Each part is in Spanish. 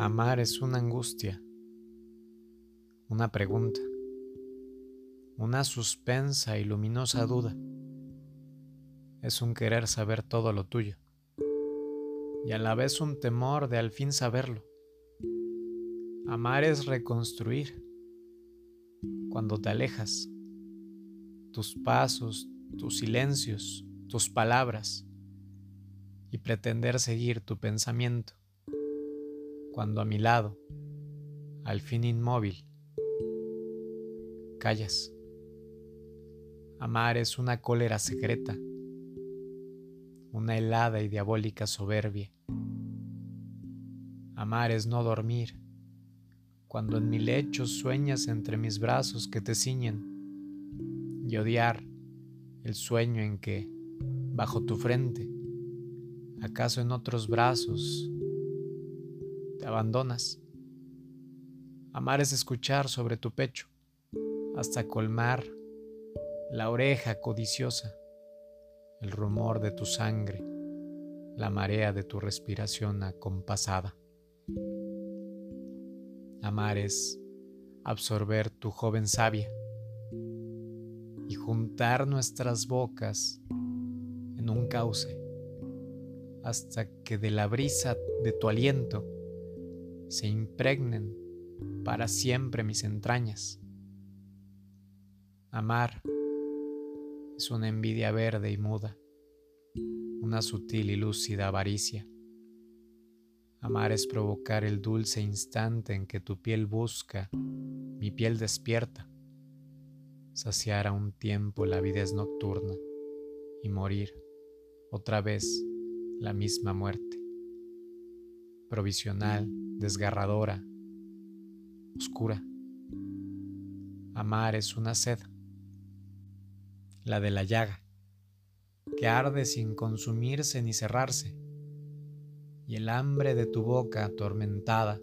Amar es una angustia, una pregunta, una suspensa y luminosa duda. Es un querer saber todo lo tuyo y a la vez un temor de al fin saberlo. Amar es reconstruir. Cuando te alejas, tus pasos, tus silencios, tus palabras y pretender seguir tu pensamiento. Cuando a mi lado, al fin inmóvil, callas. Amar es una cólera secreta, una helada y diabólica soberbia. Amar es no dormir, cuando en mi lecho sueñas entre mis brazos que te ciñen, y odiar el sueño en que, bajo tu frente, acaso en otros brazos, te abandonas. Amar es escuchar sobre tu pecho hasta colmar la oreja codiciosa, el rumor de tu sangre, la marea de tu respiración acompasada. Amar es absorber tu joven sabia y juntar nuestras bocas en un cauce hasta que de la brisa de tu aliento se impregnen para siempre mis entrañas. Amar es una envidia verde y muda, una sutil y lúcida avaricia. Amar es provocar el dulce instante en que tu piel busca, mi piel despierta, saciar a un tiempo la vida es nocturna y morir otra vez la misma muerte, provisional, desgarradora, oscura. Amar es una sed, la de la llaga, que arde sin consumirse ni cerrarse, y el hambre de tu boca atormentada,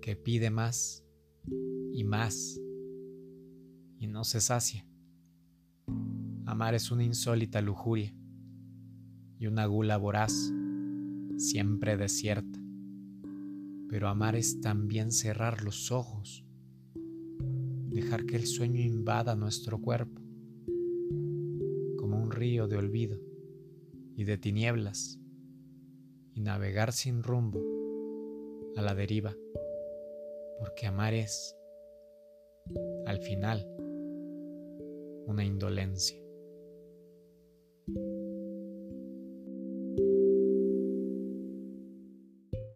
que pide más y más y no se sacia. Amar es una insólita lujuria y una gula voraz, siempre desierta. Pero amar es también cerrar los ojos, dejar que el sueño invada nuestro cuerpo, como un río de olvido y de tinieblas, y navegar sin rumbo a la deriva, porque amar es, al final, una indolencia.